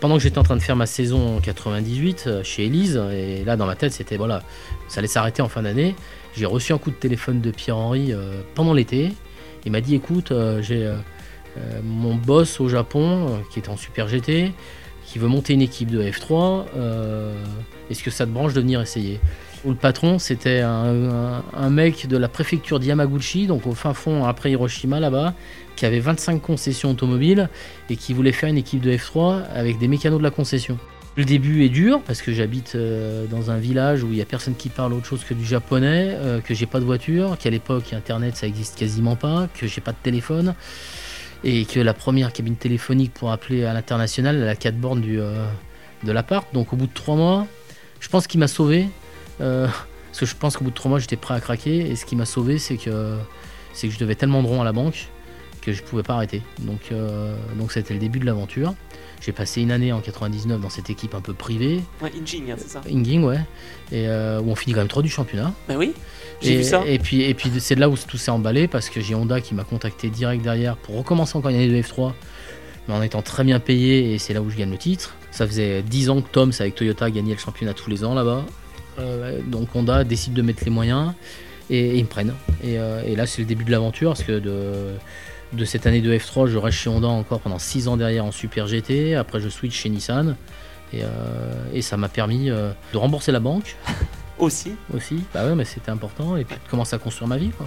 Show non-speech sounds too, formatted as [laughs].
pendant que j'étais en train de faire ma saison en 98 euh, chez Elise, et là dans ma tête c'était voilà, ça allait s'arrêter en fin d'année, j'ai reçu un coup de téléphone de Pierre-Henri euh, pendant l'été. Il m'a dit écoute, euh, j'ai mon boss au Japon qui est en Super GT, qui veut monter une équipe de F3. euh, Est-ce que ça te branche de venir essayer? Le patron c'était un, mec de la préfecture d'Yamaguchi, donc au fin fond après Hiroshima là-bas, qui avait 25 concessions automobiles et qui voulait faire une équipe de F3 avec des mécanos de la concession. Le début est dur parce que j'habite euh, dans un village où il y a personne qui parle autre chose que du japonais, euh, que j'ai pas de voiture, qu'à l'époque internet ça existe quasiment pas, que j'ai pas de téléphone et que la première cabine téléphonique pour appeler à l'international elle a la 4 bornes du, euh, de l'appart. Donc au bout de 3 mois, je pense qu'il m'a sauvé. Euh, parce que je pense qu'au bout de 3 mois j'étais prêt à craquer et ce qui m'a sauvé c'est que, c'est que je devais tellement de ronds à la banque que je pouvais pas arrêter. Donc euh, donc c'était le début de l'aventure. J'ai passé une année en 99 dans cette équipe un peu privée, Ouais, Injing, hein, c'est ça Inging, ouais, et euh, où on finit quand même 3 du championnat. Bah oui, j'ai vu ça. et puis, et puis c'est là où tout s'est emballé parce que j'ai Honda qui m'a contacté direct derrière pour recommencer encore une année de F3, mais en étant très bien payé et c'est là où je gagne le titre. Ça faisait 10 ans que Tom, avec Toyota, gagnait le championnat tous les ans là-bas. Euh, donc Honda décide de mettre les moyens et, et ils me prennent. Et, euh, et là c'est le début de l'aventure parce que de, de cette année de F3, je reste chez Honda encore pendant 6 ans derrière en Super GT. Après je switch chez Nissan. Et, euh, et ça m'a permis de rembourser la banque Aussi. [laughs] aussi. Bah ouais, mais c'était important. Et puis de commencer à construire ma vie. Quoi.